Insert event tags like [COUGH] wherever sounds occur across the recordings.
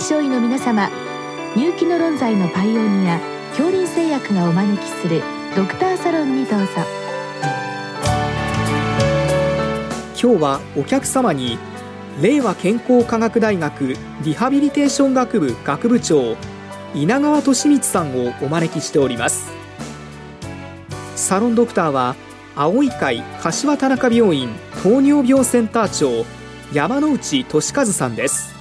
臨床医の皆様入気の論剤のパイオニア恐林製薬がお招きするドクターサロンにどうぞ。今日はお客様に令和健康科学大学リハビリテーション学部学部長稲川俊光さんをお招きしております。サロンドクターは青い会柏田中病院糖尿病センター長山内俊和さんです。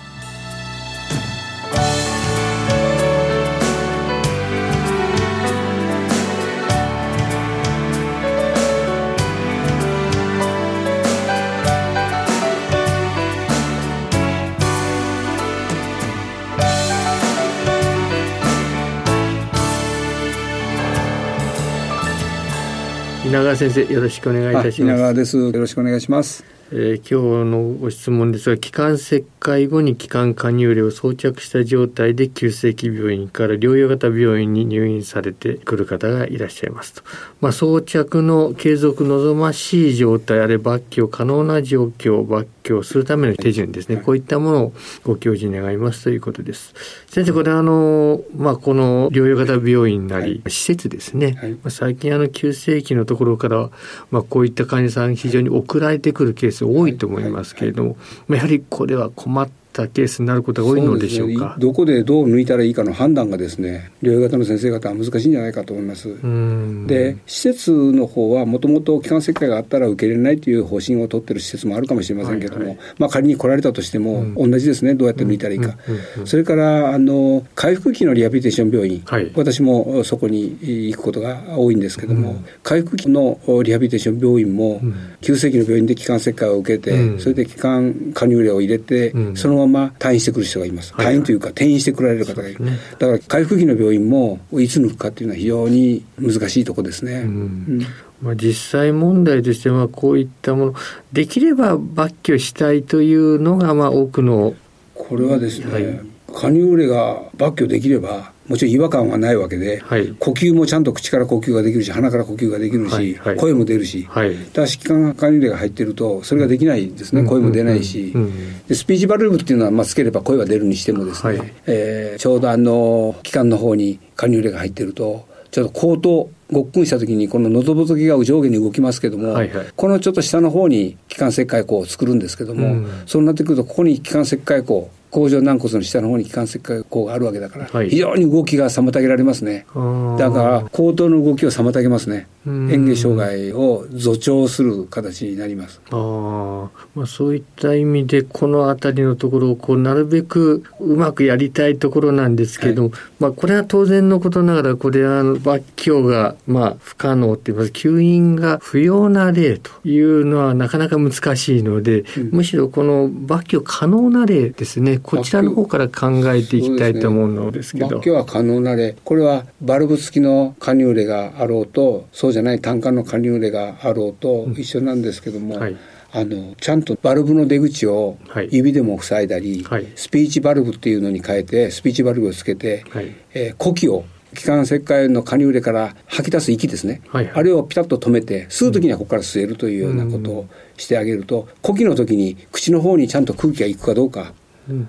稲川先生よろしくお願いいたします。稲川です。よろしくお願いします。えー、今日のご質問ですが気管切開後に気管加入例を装着した状態で急性期病院から療養型病院に入院されてくる方がいらっしゃいますと、まあ、装着の継続望ましい状態あれ抜去可能な状況抜去するための手順ですね、こういったものをご教示願いますということです。先生これあの、まあ、この療養型病院なり、施設ですね、はい、まあ、最近あの急性期のところから、まあ、こういった患者さん非常に送られてくるケース多いと思いますけれども、やはりこれは困っったケースになることが多いのでしょうか、ね、どこでどう抜いたらいいかの判断がですね療養型の先生方は難しいんじゃないかと思います。で施設の方はもともと気管切開があったら受け入れないという方針を取ってる施設もあるかもしれませんけども、はいはい、まあ、仮に来られたとしても、同じですね。どうやって抜いたらいいか、それからあの回復期のリハビリテーション病院、はい、私もそこに行くことが多いんですけども、うん、回復期のリハビリテーション病院も、急性期の病院で気管切開を受けて、それで気管加入例を入れて、そのまま退院してくる人がいます。退院というか転院してくられる方がいる。だから回復期の病院もいつ抜くかっていうのは非常に難しいところですね。うんまあ、実際問題としてはこういったものできれば抜去したいというのがまあ多くのこれはですね、はい、加入例が抜去できればもちろん違和感はないわけで、はい、呼吸もちゃんと口から呼吸ができるし鼻から呼吸ができるし、はいはい、声も出るし、はい、ただし気管加入例が入ってるとそれができないですね、うん、声も出ないし、うんうん、でスピーチバルブっていうのは、まあ、つければ声は出るにしてもですね、はい、えー、ちょうどあの気管の方に加入例が入ってるとちょっと口頭ごっくんした時にこの喉仏が上下に動きますけども、はいはい、このちょっと下の方に気管切開口を作るんですけども、うん、そうなってくるとここに気管切開口甲状軟骨の下の方に気管切開口があるわけだから、はい、非常に動きが妨げられますね。だから口頭の動きを妨げますね。嚥下障害を助長する形になります。あ、まあ、そういった意味でこの辺りのところをこうなるべくうまくやりたいところなんですけども、はい、まあ、これは当然のことながらこれは抜去がまあ不可能って言います吸引が不要な例というのはなかなか難しいので、うん、むしろこの抜去可能な例ですねこちらの方から考えていきたいと思うのですけど。抜去、は可能な例これはバルブ付きの加入例があろうとそうじゃない単管の加入例があろうと一緒なんですけども、うんはい。あのちゃんとバルブの出口を指でも塞いだり、はい、スピーチバルブっていうのに変えてスピーチバルブをつけて、はい、えー、呼気を気管切開の加入例から吐き出す息ですね、はいはい、あれをピタッと止めて吸う時にはここから吸えるというようなことをしてあげると、うん、呼気の時に口の方にちゃんと空気がいくかどうか、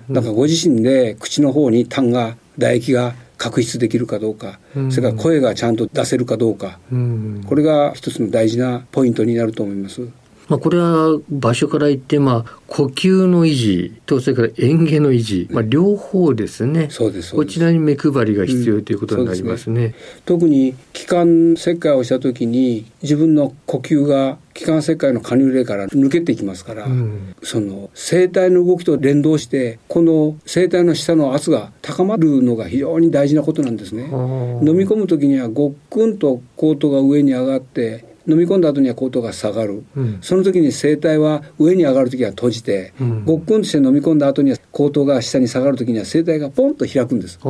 だからご自身で口の方に痰が唾液が確執できるかどうか、うん、それから声がちゃんと出せるかどうか、うん、これが一つの大事なポイントになると思います。まあ、これは場所から言って、まあ、呼吸の維持とそれから嚥下の維持、まあ、両方ですね。そうですこちらに目配りが必要ということになりますね。うんすね、特に気管切開をした時に自分の呼吸が気管切開の加入例から抜けていきますから、うん、その声帯の動きと連動してこの声帯の下の圧が高まるのが非常に大事なことなんですね。飲み込む時にはごっくんとコートが上に上がって飲み込んだ後には口頭が下がる、うん、その時に声帯は上に上がる時は閉じて、うん、ごっくんとして飲み込んだ後には口頭が下に下がる時には声帯がポンと開くんです。そ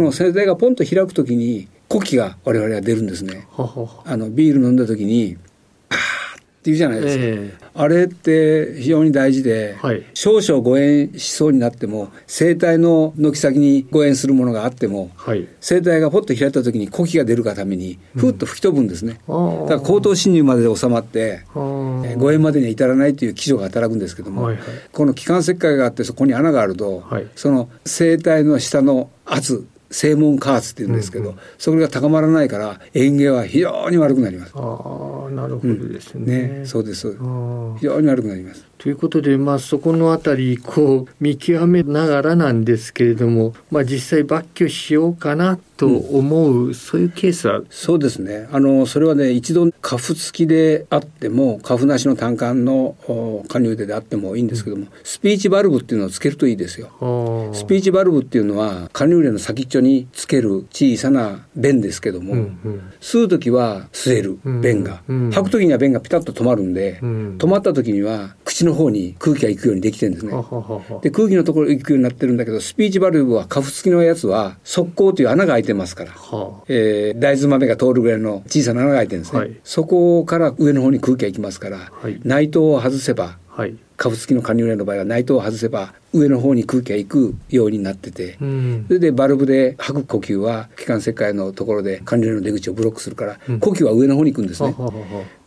の声帯がポンと開く時に呼気が我々は出るんですね。あのビール飲んだ時にあっていうじゃないですか、えー、あれって非常に大事で、はい、少々誤嚥しそうになっても声帯の軒先に誤嚥するものがあっても、はい、声帯がポッと開いた時に呼気が出るがためにふっと吹き飛ぶんですね、うん、だから口頭侵入までで収まって、えー、誤嚥までには至らないという基準が働くんですけども、はいはい、この気管切開があってそこに穴があると、はい、その声帯の下の圧正門加圧っていうんですけど、うんうん、それが高まらないから園芸は非常に悪くなります。ああなるほどですね。うん、ねそうです非常に悪くなります。ということで、まあ、そこのあたりこう見極めながらなんですけれども、まあ、実際抜去しようかなと思う、うん、そういうケースは？そうですね。あのそれはね一度カフ付きであってもカフなしの胆管の加入でであってもいいんですけども、うん、スピーチバルブっていうのをつけるといいですよ。スピーチバルブっていうのは加入例の先っちょにつける小さな弁ですけども、うんうん、吸う時は吸える弁が、吐く時には弁がピタッと止まるんで、止まった時には口のの方に空気が行くようにできてるんですね。で空気のところ行くようになってるんだけどスピーチバルブはカフ付きのやつは側溝という穴が開いてますから、はあ、えー、大豆豆が通るぐらいの小さな穴が開いてるんですね。はい、そこから上の方に空気が行きますから、はい、内藤を外せば、はい、カフ付きの加入例の場合は内藤を外せば上の方に空気が行くようになってて、うん、それでバルブで吐く呼吸は気管切開のところで管理の出口をブロックするから、うん、呼吸は上の方に行くんですね。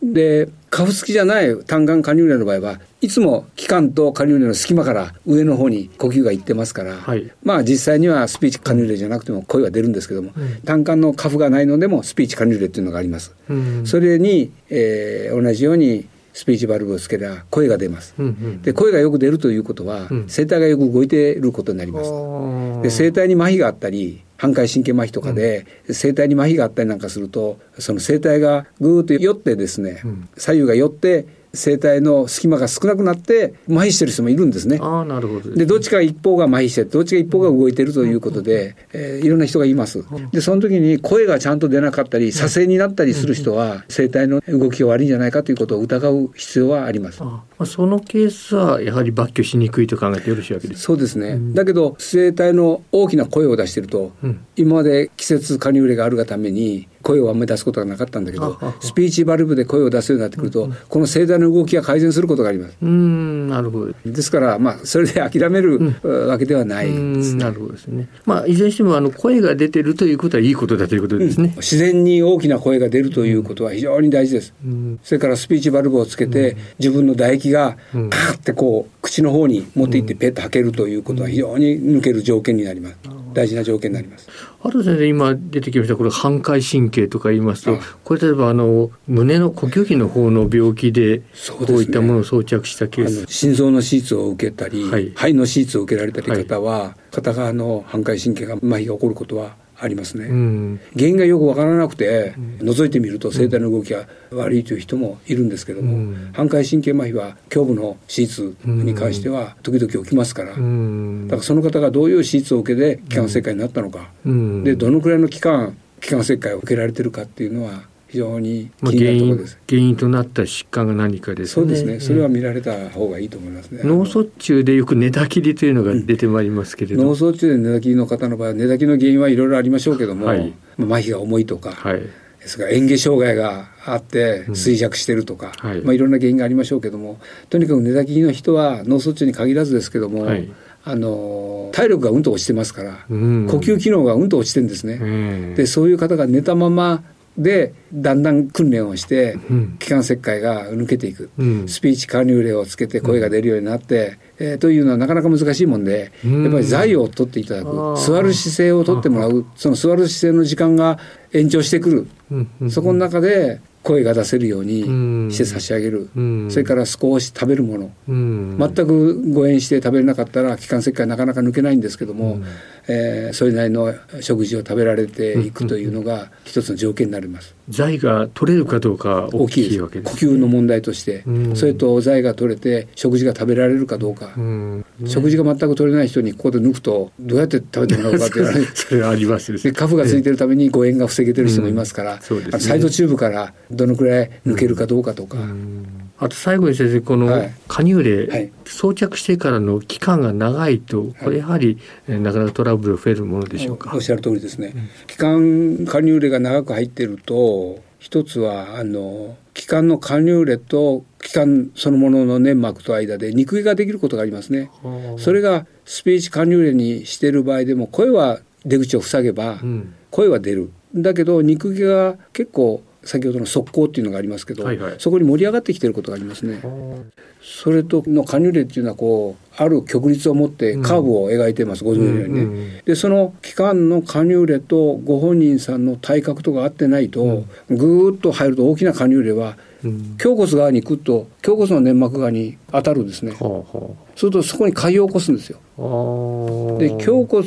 でカフ付きじゃない単眼加入例の場合はいつも気管と加入例の隙間から上の方に呼吸が行ってますから、はい、まあ実際にはスピーチ加入例じゃなくても声は出るんですけども、うん、単管のカフがないのでもスピーチ加入例っていうのがあります。それに、えー、同じようにスピーチバルブをつければ声が出ます、うんうん、で声がよく出るということは、うん、声帯がよく動いていることになります。で声帯に麻痺があったり反回神経麻痺とかで、うん、声帯に麻痺があったりなんかするとその声帯がぐーっと寄ってですね、うん、左右が寄って声帯の隙間が少なくなって麻痺してる人もいるんですね。あなるほどで、どっちか一方が麻痺してどっちか一方が動いてるということで、えー、いろんな人がいます。でその時に声がちゃんと出なかったり左遷になったりする人は声帯の動きが悪いんじゃないかということを疑う必要はあります。あそのケースはやはり抜去しにくいと考えてよろしいわけですそうですね、うん、だけど声帯の大きな声を出してると、うん、今まで季節加入例があるがために声をあんまり出すことがなかったんだけどスピーチバルブで声を出すようになってくると、うん、この声帯の動きが改善することがあります。うんなるほど。ですからまあそれで諦める、わけではないです、ね、なるほどですね。まあいずれにしてもあの声が出てるということはいいことだということですね、自然に大きな声が出るということは非常に大事です、それからスピーチバルブをつけて、自分の唾液がカーってこう口の方に持っていってペッと吐けるということは非常に抜ける条件になります。大事な条件になります。あと先生今出てきましたこれ反回神経とか言いますと、これ例えばあの胸の呼吸器の方の病気でこういったものを装着したケース、ね、心臓の手術を受けたり、はい、肺の手術を受けられたり方は、はい、片側の反回神経が麻痺が起こることはありますね、うん、原因がよく分からなくて、覗いてみると声帯の動きが悪いという人もいるんですけども、うん、反回神経麻痺は胸部の手術に関しては時々起きますから、だからその方がどういう手術を受けて気管切開になったのか、でどのくらいの期間気管切開を受けられてるかっていうのは非常に気になるところです、原因となった疾患が何かですね。そうですね。それは見られた方がいいと思いますね、脳卒中でよく寝たきりというのが出てまいりますけれど、うん、脳卒中で寝たきりの方の場合寝たきりの原因はいろいろありましょうけども、はい、麻痺が重いとか、はい、ですから嚥下障害があって衰弱してるとか、うんはい。まあ、いろんな原因がありましょうけどもとにかく寝たきりの人は脳卒中に限らずですけども、はい。あの体力がうんと落ちてますから、うん、呼吸機能がうんと落ちてるんですね、うん、でそういう方が寝たままでだんだん訓練をして気管切開が抜けていく、うん、スピーチ加入例をつけて声が出るようになって、うん、えー、というのはなかなか難しいもんで、うん、やっぱり座位を取っていただく。座る姿勢を取ってもらう。その座る姿勢の時間が延長してくる、そこの中で声が出せるようにして差し上げる、うん、それから少し食べるもの、うん、全く誤嚥して食べれなかったら気管切開なかなか抜けないんですけども、うん、えー、それなりの食事を食べられていくというのが一つの条件になります。財が取れるかどうか大きいわけです、ね、呼吸の問題として、それと財が取れて食事が食べられるかどうか、ね、食事が全く取れない人にここで抜くとどうやって食べてもらうかっていうのは [LAUGHS] それはありますでカフがついてるために誤嚥が防げてる人もいますから、ね、サイドチューブからどのくらい抜けるかどうかとか。あと最後に先生この加入例、はい、装着してからの期間が長いとこれやはり、はい、なかなかトラブル増えるものでしょうか。おっしゃる通りですね、うん、期間加入例が長く入っていると一つはあの気管のカニューレと気管そのものの粘膜と間で肉毛ができることがありますね。それがスピーチカニューレにしている場合でも声は出口を塞げば声は出る。だけど肉毛が結構先ほどの側溝っていうのがありますけど、はいはい、そこに盛り上がってきてることがありますね。それとのカニュレっていうのはこうある曲率を持ってカーブを描いてます、うん、ご存知のようにね。うんうん、でその期間のカニュレとご本人さんの体格とか合ってないと、うん、ぐーっと入ると大きなカニュレは胸骨側に行くと胸骨の粘膜側に当たるんですね。はあはあ、するとそこに海を起こすんですよ。で胸骨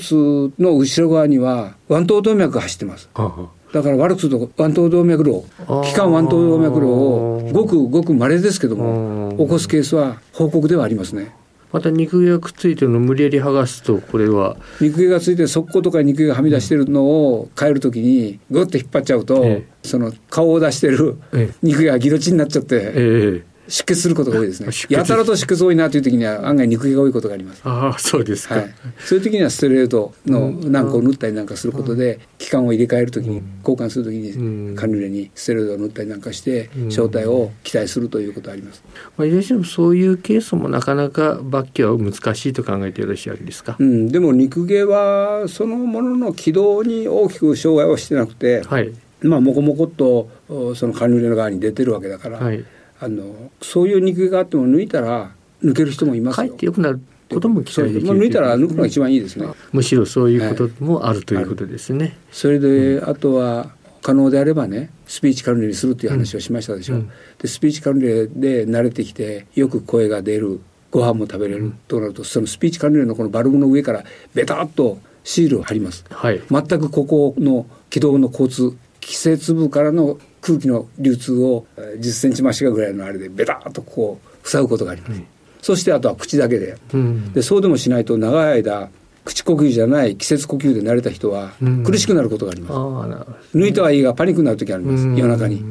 の後ろ側には腕頭動脈が走ってます。はあだから悪くすると腕頭動脈瘤気管腕頭動脈瘤をごくごく稀ですけども起こすケースは報告ではありますね。また肉毛がくっついてるのを無理やり剥がすとこれは。肉毛がついて側溝とか肉毛がはみ出してるのを変えるときにグッて引っ張っちゃうと、ええ、その顔を出してる肉毛がギロチンになっちゃって、え出血することが多いですね。やたらと出血多いなという時には案外肉毛が多いことがあります。ああ、そうですか、はい。そういう時にはステロイドの軟膏を塗ったりなんかすることで、気管を入れ替える時に、交換する時にカヌレにステロイドを塗ったりなんかして正体を期待するということがあります。まあ、いずれにしてもそういうケースもなかなか抜去は難しいと考えてよろしいわけですか。うん、でも肉毛はそのものの軌道に大きく障害をしてなくて、はい、まあもこもこっとそのカヌレの側に出てるわけだから。はいあのそういう肉があっても抜いたら抜ける人もいますよ。帰ってよくなることも期待できる、抜いたら抜くのが一番いいですね。むしろそういうこともある、ということですね。それで、あとは可能であればねスピーチカルネにするという話をしましたでしょ。うん、でスピーチカルネで慣れてきてよく声が出るご飯も食べれるとなるとそのスピーチカルネのこのバルブの上からベタっとシールを貼ります。はい、全くここの軌道の交通季節部からの空気の流通を10センチ増しぐらいのあれでベタッとこう塞ぐことがあります、うん、そしてあとは口だけで。うん、でそうでもしないと長い間口呼吸じゃない季節呼吸で慣れた人は苦しくなることがあります、うん、抜いたはいいがパニックになる時あります、夜中に。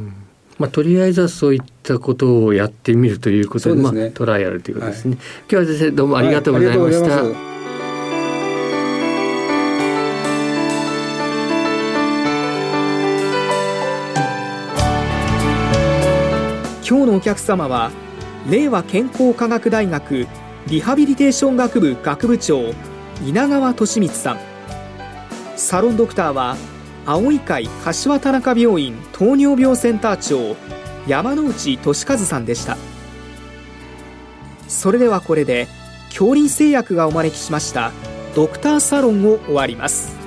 まあ、とりあえずはそういったことをやってみるということで、でね、まあ、トライアルということですね、はい、今日は先生どうもありがとうございました、はい今日のお客様は令和健康科学大学リハビリテーション学部学部長稲川利光さん。サロンドクターは青い会柏田中病院糖尿病センター長山内俊和さんでした。それではこれで恐林製薬がお招きしましたドクターサロンを終わります。